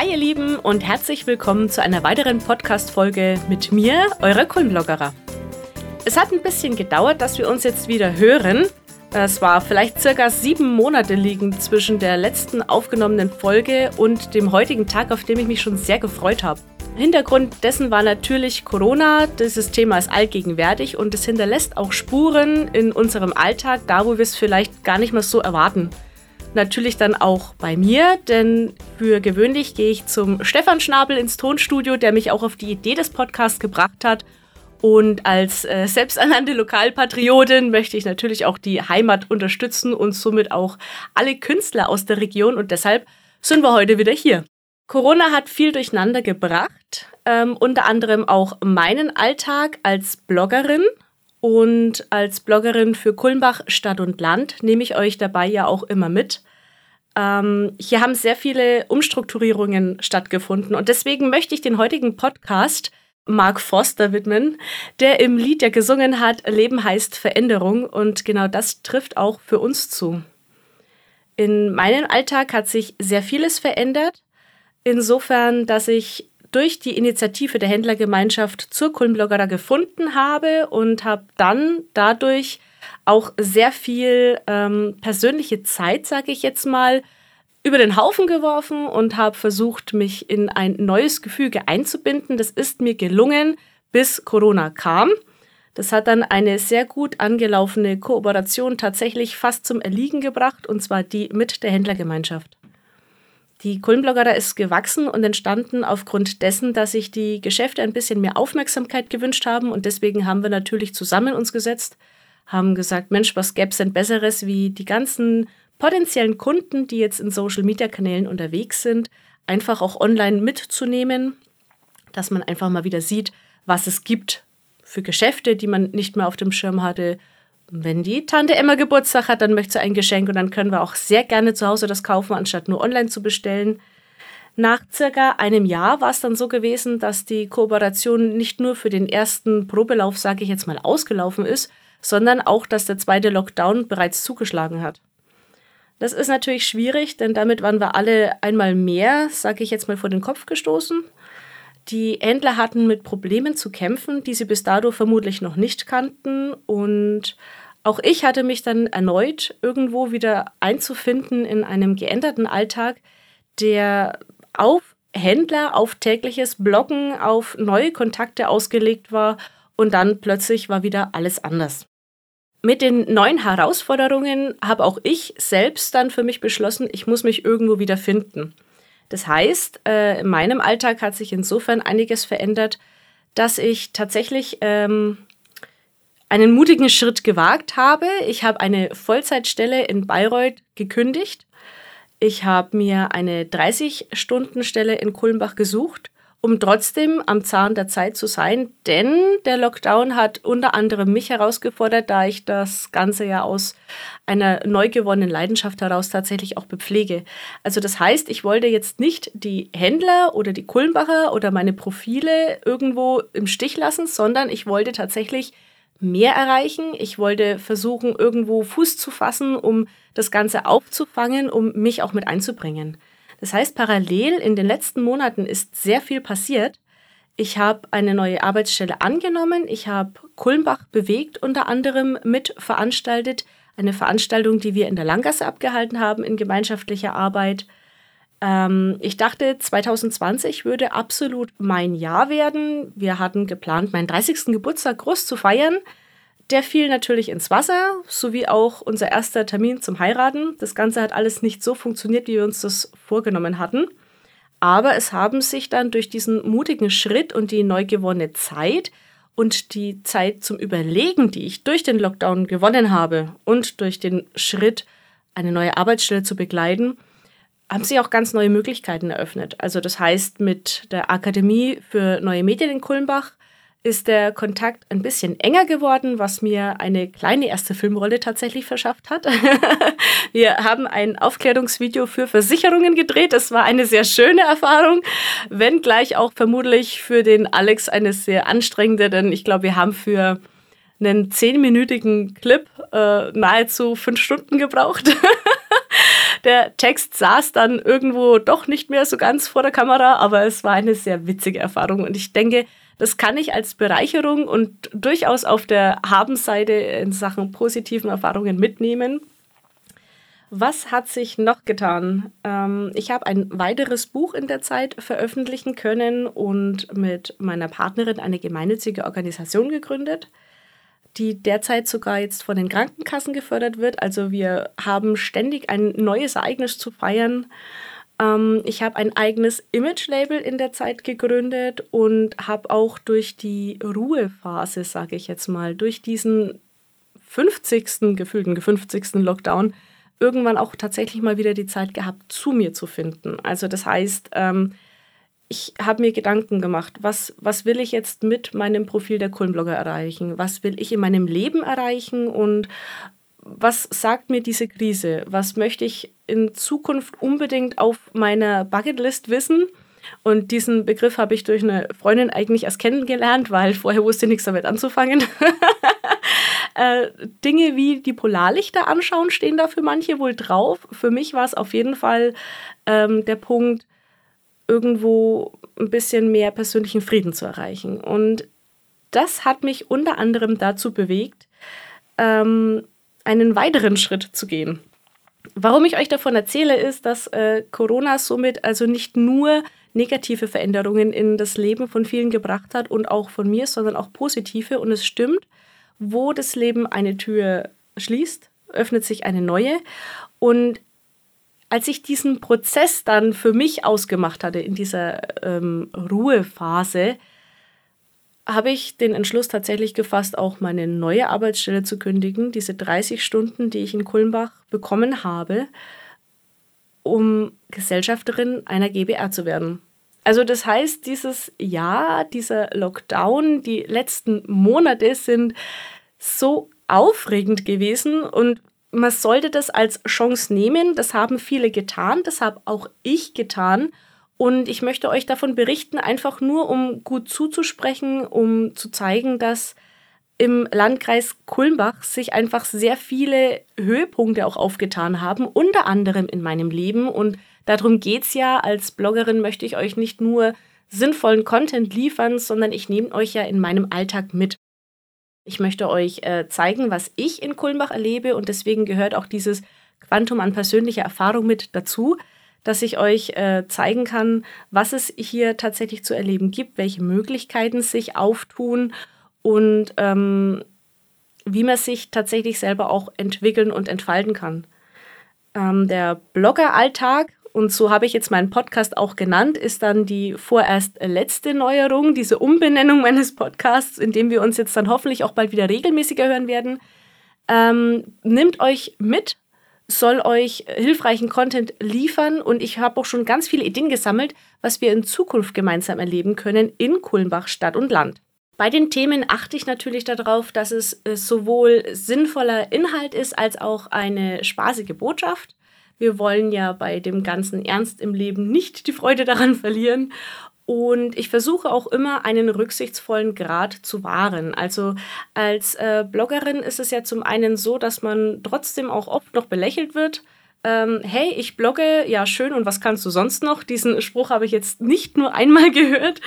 Hi ihr Lieben und herzlich willkommen zu einer weiteren Podcast-Folge mit mir, eurer Kulmbloggerer. Es hat ein bisschen gedauert, dass wir uns jetzt wieder hören. Es war vielleicht circa sieben Monate liegen zwischen der letzten aufgenommenen Folge und dem heutigen Tag, auf dem ich mich schon sehr gefreut habe. Hintergrund dessen war natürlich Corona. Dieses Thema ist allgegenwärtig und es hinterlässt auch Spuren in unserem Alltag, da wo wir es vielleicht gar nicht mehr so erwarten. Natürlich dann auch bei mir, denn für gewöhnlich gehe ich zum Stefan Schnabel ins Tonstudio, der mich auch auf die Idee des Podcasts gebracht hat. Und als äh, selbsternannte Lokalpatriotin möchte ich natürlich auch die Heimat unterstützen und somit auch alle Künstler aus der Region. Und deshalb sind wir heute wieder hier. Corona hat viel durcheinander gebracht, ähm, unter anderem auch meinen Alltag als Bloggerin. Und als Bloggerin für Kulmbach Stadt und Land nehme ich euch dabei ja auch immer mit. Ähm, hier haben sehr viele Umstrukturierungen stattgefunden und deswegen möchte ich den heutigen Podcast Mark Foster widmen, der im Lied ja gesungen hat, Leben heißt Veränderung und genau das trifft auch für uns zu. In meinem Alltag hat sich sehr vieles verändert. Insofern, dass ich durch die Initiative der Händlergemeinschaft zur Kulmbloggerer gefunden habe und habe dann dadurch auch sehr viel ähm, persönliche Zeit, sage ich jetzt mal, über den Haufen geworfen und habe versucht, mich in ein neues Gefüge einzubinden. Das ist mir gelungen, bis Corona kam. Das hat dann eine sehr gut angelaufene Kooperation tatsächlich fast zum Erliegen gebracht, und zwar die mit der Händlergemeinschaft. Die Kulmbloggerer ist gewachsen und entstanden aufgrund dessen, dass sich die Geschäfte ein bisschen mehr Aufmerksamkeit gewünscht haben und deswegen haben wir natürlich zusammen uns gesetzt, haben gesagt, Mensch, was gäbe es denn Besseres, wie die ganzen potenziellen Kunden, die jetzt in Social-Media-Kanälen unterwegs sind, einfach auch online mitzunehmen, dass man einfach mal wieder sieht, was es gibt für Geschäfte, die man nicht mehr auf dem Schirm hatte, wenn die Tante Emma Geburtstag hat, dann möchte sie ein Geschenk und dann können wir auch sehr gerne zu Hause das kaufen, anstatt nur online zu bestellen. Nach circa einem Jahr war es dann so gewesen, dass die Kooperation nicht nur für den ersten Probelauf, sage ich jetzt mal, ausgelaufen ist, sondern auch, dass der zweite Lockdown bereits zugeschlagen hat. Das ist natürlich schwierig, denn damit waren wir alle einmal mehr, sage ich jetzt mal, vor den Kopf gestoßen. Die Händler hatten mit Problemen zu kämpfen, die sie bis dato vermutlich noch nicht kannten und auch ich hatte mich dann erneut irgendwo wieder einzufinden in einem geänderten Alltag, der auf Händler, auf tägliches Bloggen, auf neue Kontakte ausgelegt war und dann plötzlich war wieder alles anders. Mit den neuen Herausforderungen habe auch ich selbst dann für mich beschlossen, ich muss mich irgendwo wieder finden. Das heißt, äh, in meinem Alltag hat sich insofern einiges verändert, dass ich tatsächlich ähm, einen mutigen Schritt gewagt habe. Ich habe eine Vollzeitstelle in Bayreuth gekündigt. Ich habe mir eine 30-Stunden-Stelle in Kulmbach gesucht, um trotzdem am Zahn der Zeit zu sein, denn der Lockdown hat unter anderem mich herausgefordert, da ich das Ganze ja aus einer neu gewonnenen Leidenschaft heraus tatsächlich auch bepflege. Also das heißt, ich wollte jetzt nicht die Händler oder die Kulmbacher oder meine Profile irgendwo im Stich lassen, sondern ich wollte tatsächlich mehr erreichen. Ich wollte versuchen, irgendwo Fuß zu fassen, um das Ganze aufzufangen, um mich auch mit einzubringen. Das heißt, parallel in den letzten Monaten ist sehr viel passiert. Ich habe eine neue Arbeitsstelle angenommen. Ich habe Kulmbach bewegt unter anderem mit veranstaltet. Eine Veranstaltung, die wir in der Langgasse abgehalten haben in gemeinschaftlicher Arbeit. Ähm, ich dachte, 2020 würde absolut mein Jahr werden. Wir hatten geplant, meinen 30. Geburtstag groß zu feiern. Der fiel natürlich ins Wasser, sowie auch unser erster Termin zum Heiraten. Das Ganze hat alles nicht so funktioniert, wie wir uns das vorgenommen hatten. Aber es haben sich dann durch diesen mutigen Schritt und die neu gewonnene Zeit und die Zeit zum Überlegen, die ich durch den Lockdown gewonnen habe und durch den Schritt, eine neue Arbeitsstelle zu begleiten, haben sich auch ganz neue Möglichkeiten eröffnet. Also das heißt, mit der Akademie für neue Medien in Kulmbach ist der Kontakt ein bisschen enger geworden, was mir eine kleine erste Filmrolle tatsächlich verschafft hat. Wir haben ein Aufklärungsvideo für Versicherungen gedreht. Es war eine sehr schöne Erfahrung, wenngleich auch vermutlich für den Alex eine sehr anstrengende, denn ich glaube, wir haben für einen zehnminütigen Clip äh, nahezu fünf Stunden gebraucht. Der Text saß dann irgendwo doch nicht mehr so ganz vor der Kamera, aber es war eine sehr witzige Erfahrung und ich denke, das kann ich als Bereicherung und durchaus auf der Habenseite in Sachen positiven Erfahrungen mitnehmen. Was hat sich noch getan? Ähm, ich habe ein weiteres Buch in der Zeit veröffentlichen können und mit meiner Partnerin eine gemeinnützige Organisation gegründet, die derzeit sogar jetzt von den Krankenkassen gefördert wird. Also wir haben ständig ein neues Ereignis zu feiern. Ähm, ich habe ein eigenes Image-Label in der Zeit gegründet und habe auch durch die Ruhephase, sage ich jetzt mal, durch diesen 50. gefühlten 50. Lockdown irgendwann auch tatsächlich mal wieder die Zeit gehabt, zu mir zu finden. Also das heißt, ähm, ich habe mir Gedanken gemacht, was, was will ich jetzt mit meinem Profil der Kulmblogger erreichen? Was will ich in meinem Leben erreichen? Und was sagt mir diese Krise? Was möchte ich in Zukunft unbedingt auf meiner Bucketlist wissen? Und diesen Begriff habe ich durch eine Freundin eigentlich erst kennengelernt, weil vorher wusste ich nichts damit anzufangen. äh, Dinge wie die Polarlichter anschauen stehen da für manche wohl drauf. Für mich war es auf jeden Fall ähm, der Punkt, irgendwo ein bisschen mehr persönlichen Frieden zu erreichen. Und das hat mich unter anderem dazu bewegt, ähm, einen weiteren Schritt zu gehen. Warum ich euch davon erzähle, ist, dass äh, Corona somit also nicht nur negative Veränderungen in das Leben von vielen gebracht hat und auch von mir, sondern auch positive. Und es stimmt, wo das Leben eine Tür schließt, öffnet sich eine neue. Und als ich diesen Prozess dann für mich ausgemacht hatte, in dieser ähm, Ruhephase, habe ich den Entschluss tatsächlich gefasst, auch meine neue Arbeitsstelle zu kündigen, diese 30 Stunden, die ich in Kulmbach bekommen habe, um Gesellschafterin einer GBR zu werden. Also das heißt, dieses Jahr, dieser Lockdown, die letzten Monate sind so aufregend gewesen und man sollte das als Chance nehmen. Das haben viele getan, das habe auch ich getan. Und ich möchte euch davon berichten, einfach nur um gut zuzusprechen, um zu zeigen, dass im Landkreis Kulmbach sich einfach sehr viele Höhepunkte auch aufgetan haben, unter anderem in meinem Leben. Und darum geht es ja. Als Bloggerin möchte ich euch nicht nur sinnvollen Content liefern, sondern ich nehme euch ja in meinem Alltag mit. Ich möchte euch äh, zeigen, was ich in Kulmbach erlebe und deswegen gehört auch dieses Quantum an persönlicher Erfahrung mit dazu, dass ich euch äh, zeigen kann, was es hier tatsächlich zu erleben gibt, welche Möglichkeiten sich auftun und ähm, wie man sich tatsächlich selber auch entwickeln und entfalten kann. Ähm, der Bloggeralltag, und so habe ich jetzt meinen Podcast auch genannt, ist dann die vorerst letzte Neuerung, diese Umbenennung meines Podcasts, in dem wir uns jetzt dann hoffentlich auch bald wieder regelmäßiger hören werden. Ähm, nimmt euch mit, soll euch hilfreichen Content liefern und ich habe auch schon ganz viele Ideen gesammelt, was wir in Zukunft gemeinsam erleben können in Kulmbach Stadt und Land. Bei den Themen achte ich natürlich darauf, dass es äh, sowohl sinnvoller Inhalt ist als auch eine spaßige Botschaft. Wir wollen ja bei dem ganzen Ernst im Leben nicht die Freude daran verlieren. Und ich versuche auch immer einen rücksichtsvollen Grad zu wahren. Also als äh, Bloggerin ist es ja zum einen so, dass man trotzdem auch oft noch belächelt wird ähm, hey, ich blogge, ja schön, und was kannst du sonst noch? Diesen Spruch habe ich jetzt nicht nur einmal gehört.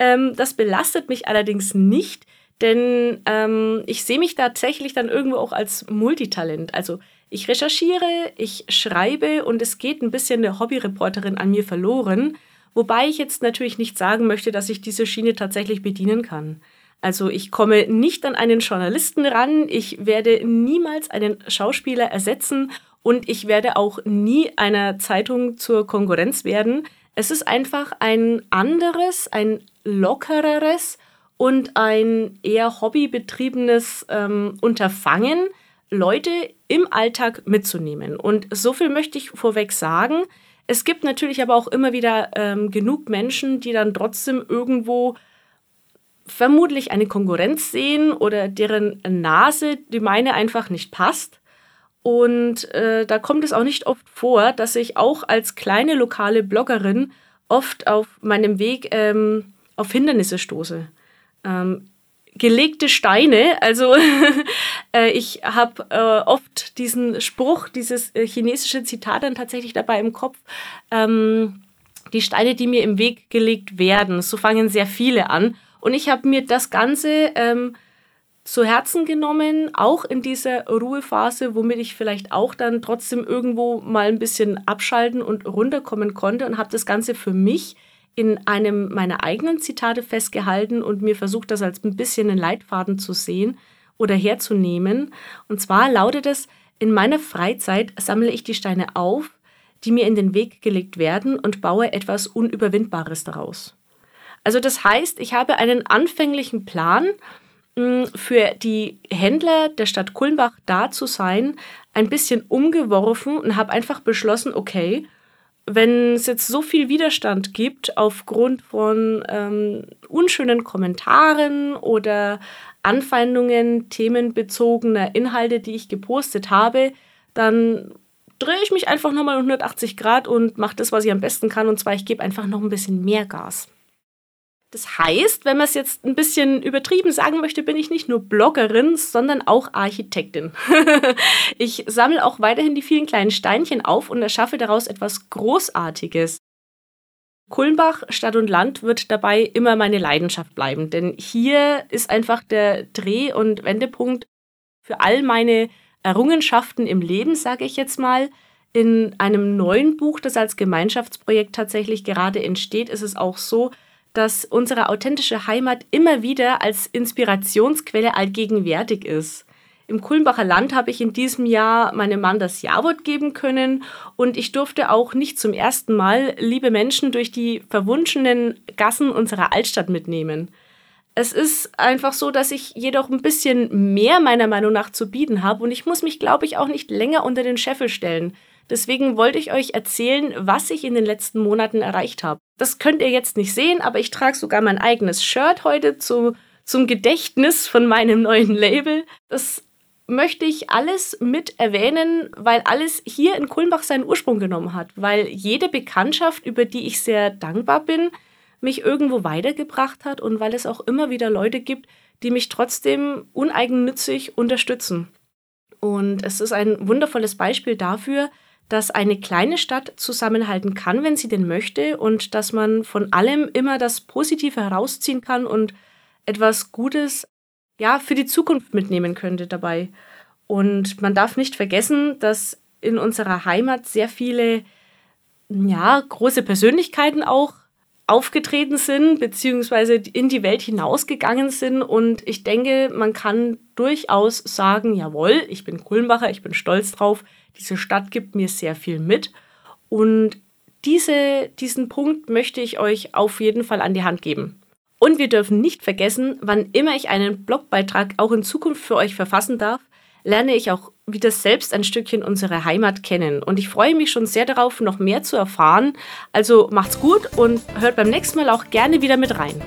Ähm, das belastet mich allerdings nicht, denn ähm, ich sehe mich tatsächlich dann irgendwo auch als Multitalent. Also ich recherchiere, ich schreibe und es geht ein bisschen eine Hobbyreporterin an mir verloren, wobei ich jetzt natürlich nicht sagen möchte, dass ich diese Schiene tatsächlich bedienen kann. Also ich komme nicht an einen Journalisten ran, ich werde niemals einen Schauspieler ersetzen und ich werde auch nie einer Zeitung zur Konkurrenz werden. Es ist einfach ein anderes, ein lockereres und ein eher hobbybetriebenes ähm, Unterfangen, Leute im Alltag mitzunehmen. Und so viel möchte ich vorweg sagen. Es gibt natürlich aber auch immer wieder ähm, genug Menschen, die dann trotzdem irgendwo vermutlich eine Konkurrenz sehen oder deren Nase die meine einfach nicht passt. Und äh, da kommt es auch nicht oft vor, dass ich auch als kleine lokale Bloggerin oft auf meinem Weg ähm, auf Hindernisse stoße. Ähm, gelegte Steine. Also äh, ich habe äh, oft diesen Spruch, dieses äh, chinesische Zitat dann tatsächlich dabei im Kopf. Ähm, die Steine, die mir im Weg gelegt werden. So fangen sehr viele an. Und ich habe mir das Ganze ähm, zu Herzen genommen, auch in dieser Ruhephase, womit ich vielleicht auch dann trotzdem irgendwo mal ein bisschen abschalten und runterkommen konnte und habe das Ganze für mich in einem meiner eigenen Zitate festgehalten und mir versucht, das als ein bisschen einen Leitfaden zu sehen oder herzunehmen. Und zwar lautet es, in meiner Freizeit sammle ich die Steine auf, die mir in den Weg gelegt werden und baue etwas Unüberwindbares daraus. Also das heißt, ich habe einen anfänglichen Plan, für die Händler der Stadt Kulmbach da zu sein, ein bisschen umgeworfen und habe einfach beschlossen, okay, wenn es jetzt so viel Widerstand gibt aufgrund von ähm, unschönen Kommentaren oder Anfeindungen themenbezogener Inhalte, die ich gepostet habe, dann drehe ich mich einfach nochmal um 180 Grad und mache das, was ich am besten kann. Und zwar, ich gebe einfach noch ein bisschen mehr Gas. Das heißt, wenn man es jetzt ein bisschen übertrieben sagen möchte, bin ich nicht nur Bloggerin, sondern auch Architektin. ich sammle auch weiterhin die vielen kleinen Steinchen auf und erschaffe daraus etwas Großartiges. Kulmbach, Stadt und Land wird dabei immer meine Leidenschaft bleiben, denn hier ist einfach der Dreh- und Wendepunkt für all meine Errungenschaften im Leben, sage ich jetzt mal. In einem neuen Buch, das als Gemeinschaftsprojekt tatsächlich gerade entsteht, ist es auch so, dass unsere authentische Heimat immer wieder als Inspirationsquelle allgegenwärtig ist. Im Kulmbacher Land habe ich in diesem Jahr meinem Mann das Jawort geben können und ich durfte auch nicht zum ersten Mal liebe Menschen durch die verwunschenen Gassen unserer Altstadt mitnehmen. Es ist einfach so, dass ich jedoch ein bisschen mehr meiner Meinung nach zu bieten habe und ich muss mich, glaube ich, auch nicht länger unter den Scheffel stellen. Deswegen wollte ich euch erzählen, was ich in den letzten Monaten erreicht habe. Das könnt ihr jetzt nicht sehen, aber ich trage sogar mein eigenes Shirt heute zu, zum Gedächtnis von meinem neuen Label. Das möchte ich alles mit erwähnen, weil alles hier in Kulmbach seinen Ursprung genommen hat, weil jede Bekanntschaft, über die ich sehr dankbar bin, mich irgendwo weitergebracht hat und weil es auch immer wieder Leute gibt, die mich trotzdem uneigennützig unterstützen. Und es ist ein wundervolles Beispiel dafür, dass eine kleine Stadt zusammenhalten kann, wenn sie denn möchte, und dass man von allem immer das Positive herausziehen kann und etwas Gutes ja für die Zukunft mitnehmen könnte dabei. Und man darf nicht vergessen, dass in unserer Heimat sehr viele ja, große Persönlichkeiten auch aufgetreten sind, beziehungsweise in die Welt hinausgegangen sind. Und ich denke, man kann durchaus sagen, jawohl, ich bin Kulmbacher, ich bin stolz drauf, diese Stadt gibt mir sehr viel mit. Und diese, diesen Punkt möchte ich euch auf jeden Fall an die Hand geben. Und wir dürfen nicht vergessen, wann immer ich einen Blogbeitrag auch in Zukunft für euch verfassen darf, lerne ich auch wieder selbst ein Stückchen unsere Heimat kennen. Und ich freue mich schon sehr darauf, noch mehr zu erfahren. Also macht's gut und hört beim nächsten Mal auch gerne wieder mit rein.